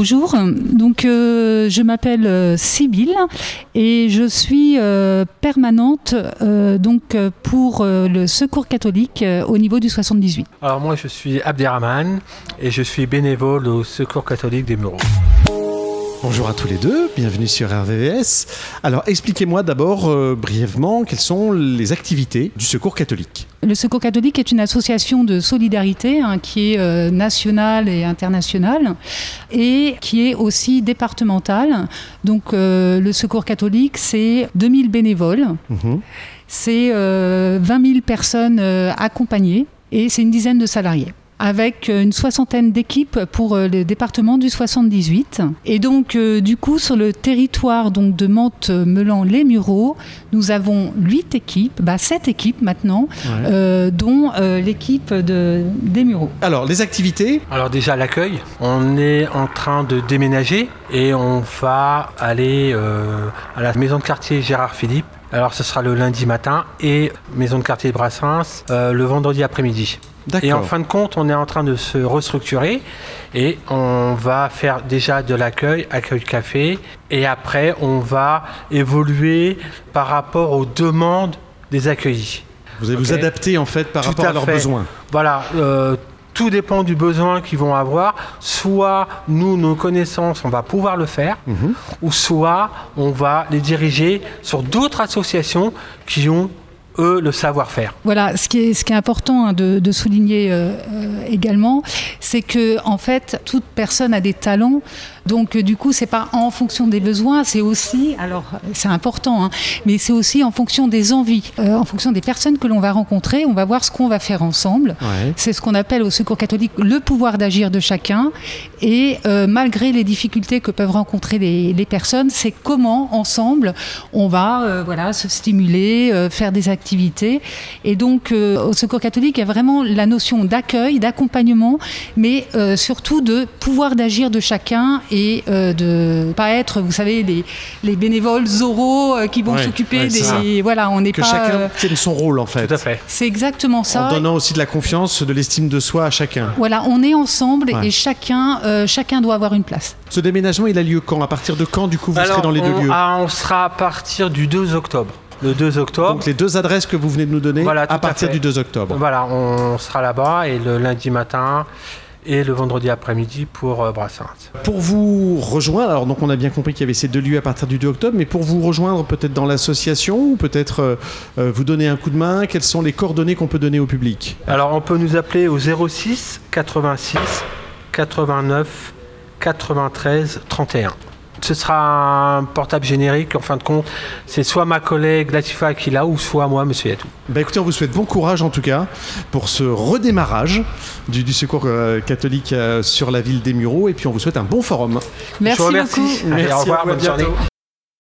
Bonjour, donc euh, je m'appelle euh, Sybille et je suis euh, permanente donc pour le Secours catholique au niveau du 78. Alors moi je suis Abderrahman et je suis bénévole au Secours catholique des Mureaux. Bonjour à tous les deux, bienvenue sur RVVS. Alors expliquez-moi d'abord euh, brièvement quelles sont les activités du Secours catholique. Le Secours catholique est une association de solidarité hein, qui est euh, nationale et internationale et qui est aussi départementale. Donc euh, le Secours catholique, c'est 2000 bénévoles, Mhm. c'est euh, 20 000 personnes accompagnées et c'est une dizaine de salariés avec euh, une soixantaine d'équipes pour euh, le département du 78. Et donc, euh, du coup, sur le territoire donc, de Mantes-Melan-les-Mureaux, nous avons huit équipes, bah, sept équipes maintenant, Ouais. euh, dont euh, l'équipe de, des Mureaux. Alors les activités, Alors déjà l'accueil, on est en train de déménager et on va aller euh, à la maison de quartier Gérard Philippe. Alors ce sera le lundi matin et maison de quartier de Brassens euh, le vendredi après-midi. Et en fin de compte, on est en train de se restructurer et on va faire déjà de l'accueil, accueil café, et après on va évoluer par rapport aux demandes des accueillis. Vous allez vous adapter en fait par Tout rapport à, à leurs fait. besoins. Voilà, euh, tout dépend du besoin qu'ils vont avoir. Soit nous, nos connaissances, on va pouvoir le faire, Mhm. ou soit on va les diriger sur d'autres associations qui ont, eux, le savoir-faire. Voilà, ce qui est, ce qui est important hein, de, de souligner euh, euh, également, c'est que en fait, toute personne a des talents. Donc, euh, du coup, c'est pas en fonction des besoins, c'est aussi, alors c'est important, hein, mais c'est aussi en fonction des envies, euh, en fonction des personnes que l'on va rencontrer. On va voir ce qu'on va faire ensemble. Ouais. C'est ce qu'on appelle au Secours catholique le pouvoir d'agir de chacun. Et euh, malgré les difficultés que peuvent rencontrer les, les personnes, c'est comment ensemble on va euh, voilà, se stimuler, euh, faire des activités. Et donc euh, au Secours catholique, il y a vraiment la notion d'accueil, d'accompagnement, mais euh, surtout de pouvoir d'agir de chacun et euh, de pas être, vous savez, les, les bénévoles zorros euh, qui vont s'occuper ouais, c'est ça. des... Voilà, on n'est Que pas... chacun euh, tienne son rôle en fait. Tout à fait. c'est exactement ça. En donnant aussi de la confiance, de l'estime de soi à chacun. Voilà, on est ensemble Ouais. et chacun, euh, chacun doit avoir une place. Ce déménagement, il a lieu quand? À partir de quand du coup vous Alors, serez dans les deux lieux? ah, on sera à partir du 2 octobre. Le 2 octobre. Donc les deux adresses que vous venez de nous donner Voilà, à partir du 2 octobre. Voilà, on sera là-bas et le lundi matin et le vendredi après-midi pour euh, Brassens. Pour vous rejoindre, alors donc on a bien compris qu'il y avait ces deux lieux à partir du 2 octobre, mais pour vous rejoindre peut-être dans l'association ou peut-être euh, euh, vous donner un coup de main, quelles sont les coordonnées qu'on peut donner au public? Alors on peut nous appeler au 06 86 89 93 31. Ce sera un portable générique, en fin de compte, c'est soit ma collègue Latifa qui l'a, ou soit moi, monsieur Yatou. Bah écoutez, on vous souhaite bon courage en tout cas pour ce redémarrage du, du secours euh, catholique euh, sur la ville des Mureaux et puis on vous souhaite un bon forum. Merci Je vous remercie. beaucoup. Allez, Merci au revoir, à vous, à bonne journée. bientôt.